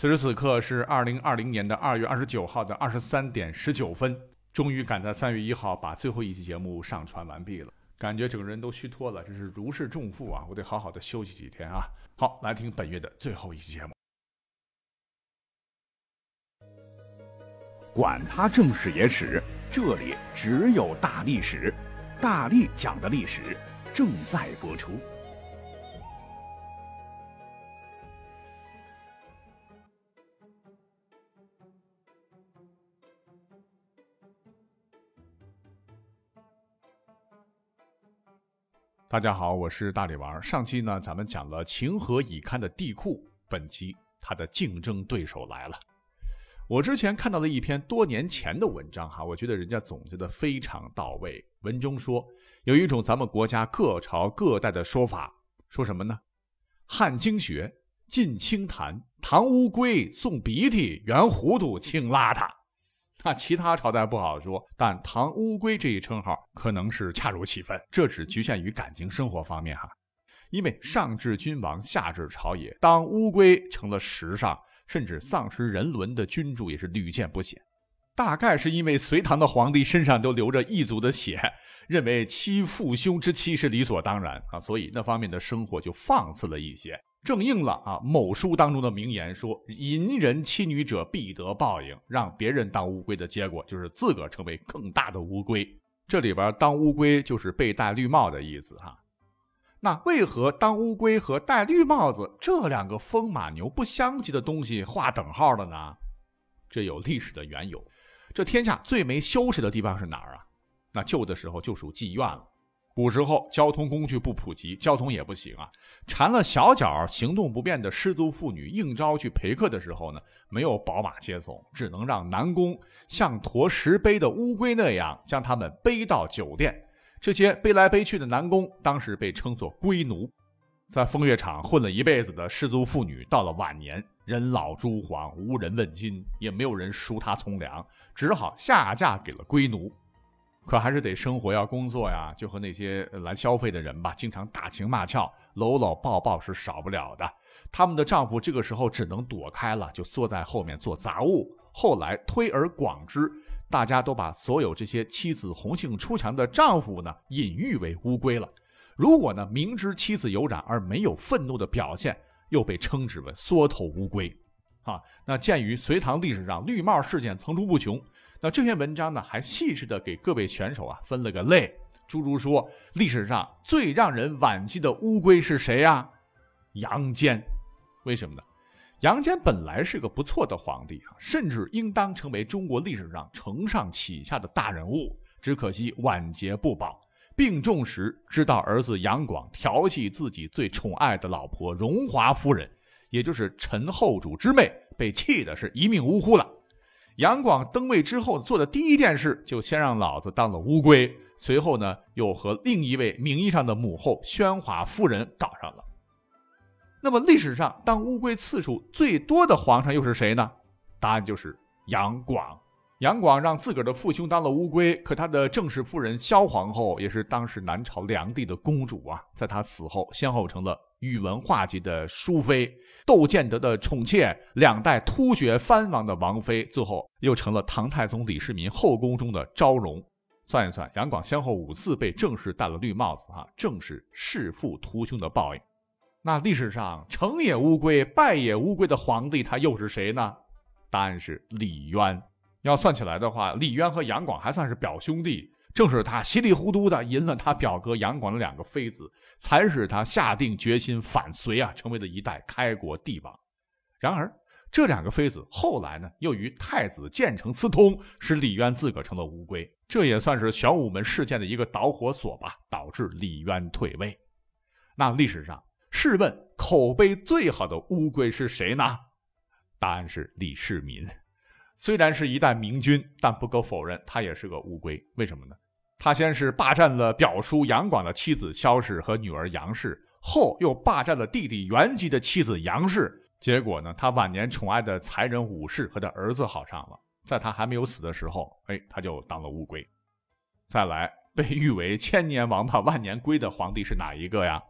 此时此刻是二零二零年的二月二十九号的二十三点十九分，终于赶在三月一号把最后一期节目上传完毕了，感觉整个人都虚脱了，真是如释重负啊！我得好好的休息几天啊！好，来听本月的最后一期节目。管他正史野史，这里只有大历史，大力讲的历史正在播出。大家好，我是大力王。上期呢，咱们讲了情何以堪的地库，本期他的竞争对手来了。我之前看到了一篇多年前的文章，哈，我觉得人家总结的非常到位。文中说，有一种咱们国家各朝各代的说法，说什么呢？汉经学，晋清谈，唐乌龟，送鼻涕，元糊涂，清邋遢。那其他朝代不好说，但唐乌龟这一称号可能是恰如其分。这只局限于感情生活方面哈，因为上至君王，下至朝野，当乌龟成了时尚，甚至丧失人伦的君主也是屡见不鲜。大概是因为隋唐的皇帝身上都流着异族的血，认为妻父兄之妻是理所当然啊，所以那方面的生活就放肆了一些。正应了啊某书当中的名言，说淫人妻女者必得报应，让别人当乌龟的结果就是自个儿成为更大的乌龟。这里边当乌龟就是被戴绿帽的意思哈。那为何当乌龟和戴绿帽子这两个风马牛不相及的东西划等号了呢？这有历史的缘由。这天下最没羞耻的地方是哪儿啊？那旧的时候就属妓院了。古时候交通工具不普及，交通也不行啊。缠了小脚、行动不便的失足妇女应招去陪客的时候呢，没有宝马接送，只能让男工像驮石碑的乌龟那样将他们背到酒店。这些背来背去的男工当时被称作龟奴。在风月场混了一辈子的失足妇女，到了晚年人老珠黄，无人问津，也没有人赎她从良，只好下嫁给了龟奴。可还是得生活要工作呀，就和那些来消费的人吧，经常打情骂俏、搂搂抱抱是少不了的。他们的丈夫这个时候只能躲开了，就缩在后面做杂物。后来推而广之，大家都把所有这些妻子红杏出墙的丈夫呢，隐喻为乌龟了。如果呢明知妻子有染而没有愤怒的表现，又被称之为缩头乌龟。啊，那鉴于隋唐历史上绿帽事件层出不穷。那这篇文章呢，还细致的给各位选手啊分了个类，诸如说历史上最让人惋惜的乌龟是谁呀？杨坚，为什么呢？杨坚本来是个不错的皇帝啊，甚至应当成为中国历史上承上启下的大人物，只可惜晚节不保。病重时知道儿子杨广调戏自己最宠爱的老婆荣华夫人，也就是陈后主之妹，被气的是一命呜呼了。杨广登位之后做的第一件事，就先让老子当了乌龟。随后呢，又和另一位名义上的母后宣华夫人搞上了。那么历史上当乌龟次数最多的皇上又是谁呢？答案就是杨广。杨广让自个儿的父兄当了乌龟，可他的正室夫人萧皇后也是当时南朝梁帝的公主啊，在他死后，先后成了。宇文化及的淑妃，窦建德的宠妾，两代突厥藩王的王妃，最后又成了唐太宗李世民后宫中的昭容。算一算，杨广先后五次被正式戴了绿帽子，哈，正是弑父屠兄的报应。那历史上成也乌龟，败也乌龟的皇帝，他又是谁呢？答案是李渊。要算起来的话，李渊和杨广还算是表兄弟。正是他稀里糊涂的赢了他表哥杨广的两个妃子，才使他下定决心反隋啊，成为了一代开国帝王。然而，这两个妃子后来呢，又与太子建成私通，使李渊自个成了乌龟。这也算是玄武门事件的一个导火索吧，导致李渊退位。那历史上，试问口碑最好的乌龟是谁呢？答案是李世民。虽然是一代明君，但不可否认，他也是个乌龟。为什么呢？他先是霸占了表叔杨广的妻子萧氏和女儿杨氏，后又霸占了弟弟元吉的妻子杨氏。结果呢，他晚年宠爱的才人武氏和他儿子好上了。在他还没有死的时候，哎，他就当了乌龟。再来，被誉为千年王八万年龟的皇帝是哪一个呀？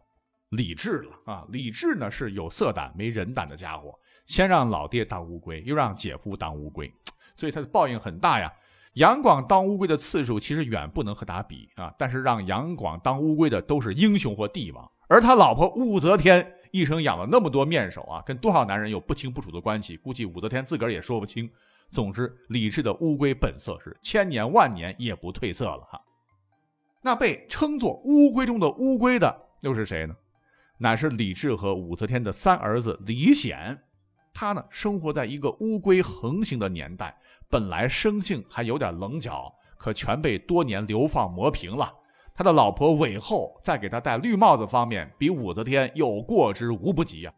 李治了啊！李治呢是有色胆没人胆的家伙。先让老爹当乌龟，又让姐夫当乌龟，所以他的报应很大呀。杨广当乌龟的次数其实远不能和他比啊，但是让杨广当乌龟的都是英雄或帝王，而他老婆武则天一生养了那么多面首啊，跟多少男人有不清不楚的关系，估计武则天自个儿也说不清。总之，李治的乌龟本色是千年万年也不褪色了哈。那被称作乌龟中的乌龟的又是谁呢？乃是李治和武则天的三儿子李显。他呢，生活在一个乌龟横行的年代，本来生性还有点棱角，可全被多年流放磨平了。他的老婆韦后在给他戴绿帽子方面，比武则天有过之无不及啊。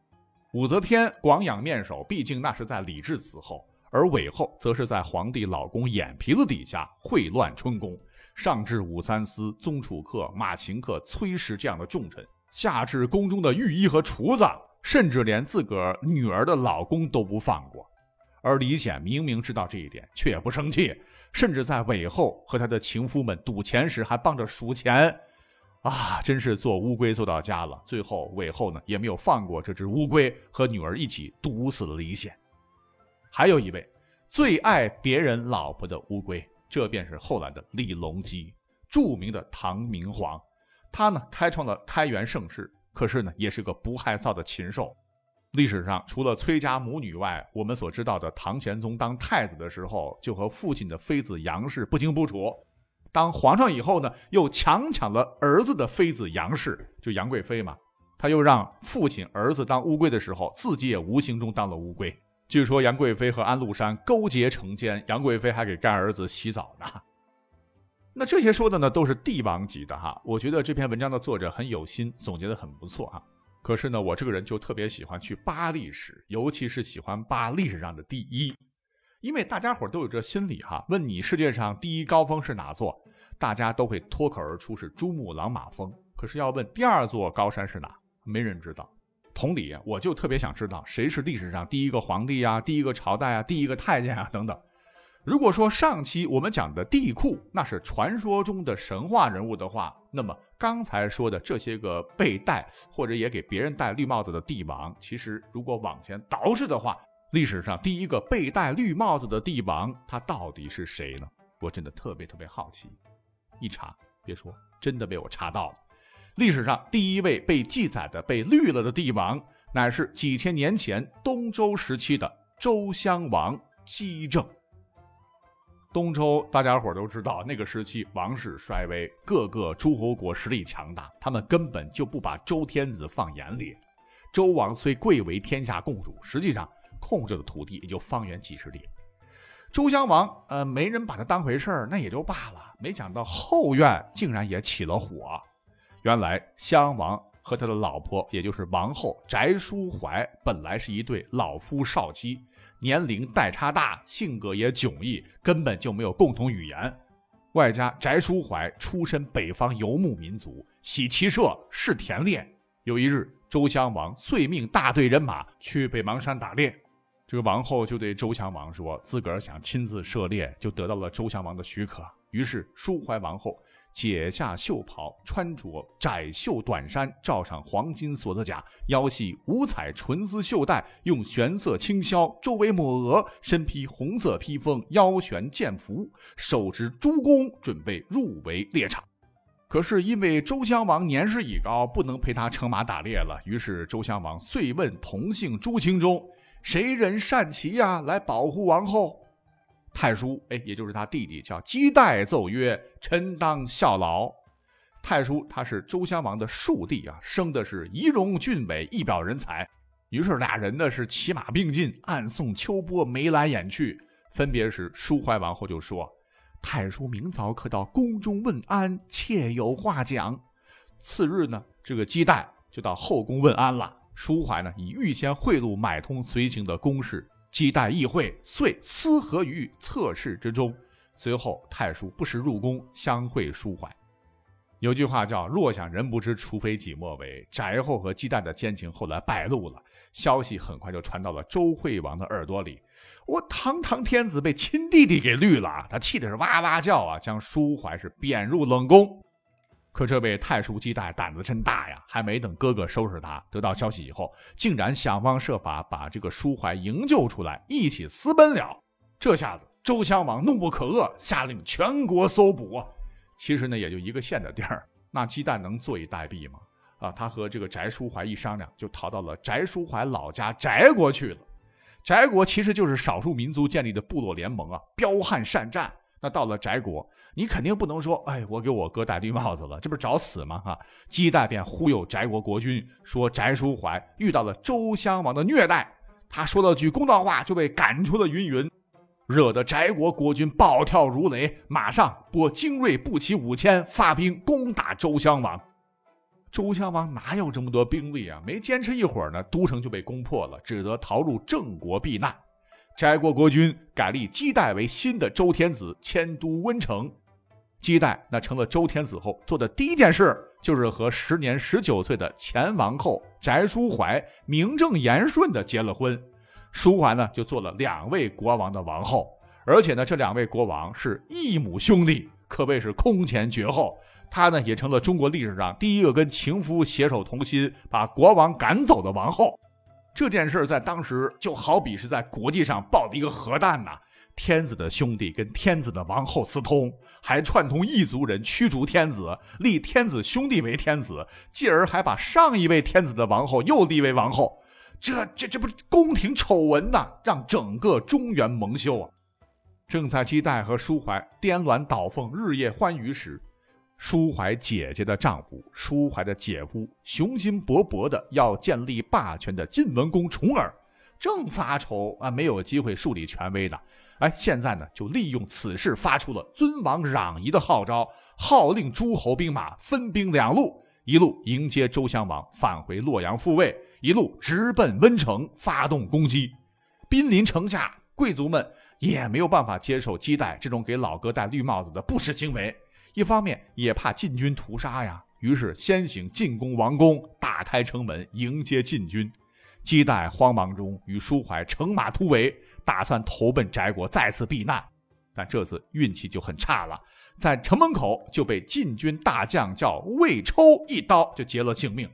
武则天广养面首，毕竟那是在李治死后。而韦后则是在皇帝老公眼皮子底下秽乱春宫，上至武三思、宗楚客、马秦客、崔氏这样的重臣，下至宫中的御医和厨子，甚至连自个儿女儿的老公都不放过。而李显明明知道这一点，却也不生气，甚至在韦后和他的情夫们赌钱时还帮着数钱。啊，真是做乌龟做到家了。最后韦后呢也没有放过这只乌龟，和女儿一起毒死了李显。还有一位最爱别人老婆的乌龟，这便是后来的李隆基，著名的唐明皇。他呢开创了开元盛世，可是呢也是个不害臊的禽兽。历史上除了崔家母女外，我们所知道的唐玄宗当太子的时候，就和父亲的妃子杨氏不清不楚；当皇上以后呢，又强抢了儿子的妃子杨氏，就杨贵妃嘛。他又让父亲儿子当乌龟的时候，自己也无形中当了乌龟。据说杨贵妃和安禄山勾结成奸，杨贵妃还给干儿子洗澡呢。那这些说的呢，都是帝王级的哈。我觉得这篇文章的作者很有心，总结的很不错哈。可是呢，我这个人就特别喜欢去扒历史，尤其是喜欢扒历史上的第一，因为大家伙都有这心理哈。问你世界上第一高峰是哪座，大家都会脱口而出是珠穆朗玛峰。可是要问第二座高山是哪，没人知道。同理，我就特别想知道谁是历史上第一个皇帝呀、第一个朝代啊、第一个太监啊等等。如果说上期我们讲的帝喾那是传说中的神话人物的话，那么刚才说的这些个被戴或者也给别人戴绿帽子的帝王，其实如果往前倒视的话，历史上第一个被戴绿帽子的帝王他到底是谁呢？我真的特别特别好奇。一查，别说，真的被我查到了。历史上第一位被记载的被绿了的帝王，乃是几千年前东周时期的周襄王姬政。东周大家伙都知道，那个时期王室衰微，各个诸侯国实力强大，他们根本就不把周天子放眼里。周王虽贵为天下共主，实际上控制的土地也就方圆几十里。周襄王，呃，没人把他当回事儿，那也就罢了。没想到后院竟然也起了火。原来襄王和他的老婆，也就是王后翟淑怀，本来是一对老夫少妻，年龄代差大，性格也迥异，根本就没有共同语言。外加翟淑怀出身北方游牧民族，喜骑射，是田猎。有一日，周襄王遂命大队人马去北邙山打猎，这个王后就对周襄王说，自个儿想亲自射猎，就得到了周襄王的许可。于是淑怀王后。解下袖袍，穿着窄袖短衫，罩上黄金锁子甲，腰系五彩纯丝绣带，用玄色轻绡周围抹额，身披红色披风，腰悬剑符，手执朱弓，准备入围猎场。可是因为周襄王年事已高，不能陪他乘马打猎了。于是周襄王遂问同姓诸卿中，谁人善骑呀，来保护王后。太叔，哎，也就是他弟弟，叫姬代，奏曰：“臣当效劳。”太叔他是周襄王的庶弟啊，生的是仪容俊美，一表人才。于是俩人呢是骑马并进，暗送秋波，眉来眼去。分别时，舒怀王后就说：“太叔明早可到宫中问安，妾有话讲。”次日呢，这个姬代就到后宫问安了。舒怀呢，以预先贿赂买通随行的宫侍。姬代议会，遂私合于侧室之中。随后，太叔不时入宫相会舒怀。有句话叫“若想人不知，除非己莫为”。翟后和姬代的奸情后来败露了，消息很快就传到了周惠王的耳朵里。我堂堂天子被亲弟弟给绿了，他气的是哇哇叫啊，将舒怀是贬入冷宫。可这位太叔姬代胆子真大呀！还没等哥哥收拾他，得到消息以后，竟然想方设法把这个舒怀营救出来，一起私奔了。这下子，周襄王怒不可遏，下令全国搜捕。其实呢，也就一个县的地儿，那姬代能坐以待毙吗？啊，他和这个翟书怀一商量，就逃到了翟书怀老家翟国去了。翟国其实就是少数民族建立的部落联盟啊，彪悍善战。那到了翟国。你肯定不能说，哎，我给我哥戴绿帽子了，这不是找死吗？哈，姬代便忽悠翟国国君说，翟书怀遇到了周襄王的虐待，他说了句公道话就被赶出了云云，惹得翟国国君暴跳如雷，马上拨精锐步骑五千发兵攻打周襄王。周襄王哪有这么多兵力啊？没坚持一会儿呢，都城就被攻破了，只得逃入郑国避难。翟国国君改立姬代为新的周天子，迁都温城。姬代那成了周天子后做的第一件事，就是和时年十九岁的前王后翟淑怀名正言顺的结了婚。淑怀呢就做了两位国王的王后，而且呢这两位国王是异母兄弟，可谓是空前绝后。她呢也成了中国历史上第一个跟情夫携手同心把国王赶走的王后。这件事在当时就好比是在国际上爆的一个核弹呐。天子的兄弟跟天子的王后私通，还串通异族人驱逐天子，立天子兄弟为天子，继而还把上一位天子的王后又立为王后，这这这不是宫廷丑闻呐，让整个中原蒙羞啊！正在姬代和舒怀颠鸾倒凤、日夜欢愉时，舒怀姐姐的丈夫、舒怀的姐夫雄心勃勃的要建立霸权的晋文公重耳，正发愁啊，没有机会树立权威呢。哎，现在呢，就利用此事发出了尊王攘夷的号召，号令诸侯兵马分兵两路，一路迎接周襄王返回洛阳复位，一路直奔温城发动攻击。兵临城下，贵族们也没有办法接受姬代这种给老哥戴绿帽子的不耻行为，一方面也怕晋军屠杀呀，于是先行进攻王宫，打开城门迎接晋军。姬代慌忙中与舒怀乘马突围。打算投奔翟国，再次避难，但这次运气就很差了，在城门口就被晋军大将叫魏抽一刀就结了性命。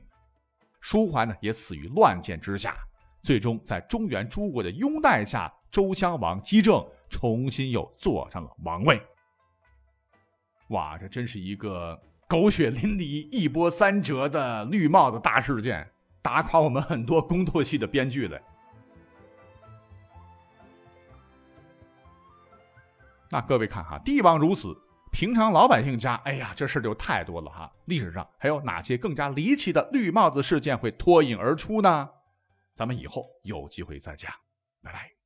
舒怀呢也死于乱箭之下。最终在中原诸国的拥戴下，周襄王姬政重新又坐上了王位。哇，这真是一个狗血淋漓、一波三折的绿帽子大事件，打垮我们很多工作系的编剧嘞。那各位看哈，帝王如此，平常老百姓家，哎呀，这事就太多了哈。历史上还有哪些更加离奇的绿帽子事件会脱颖而出呢？咱们以后有机会再讲，拜拜。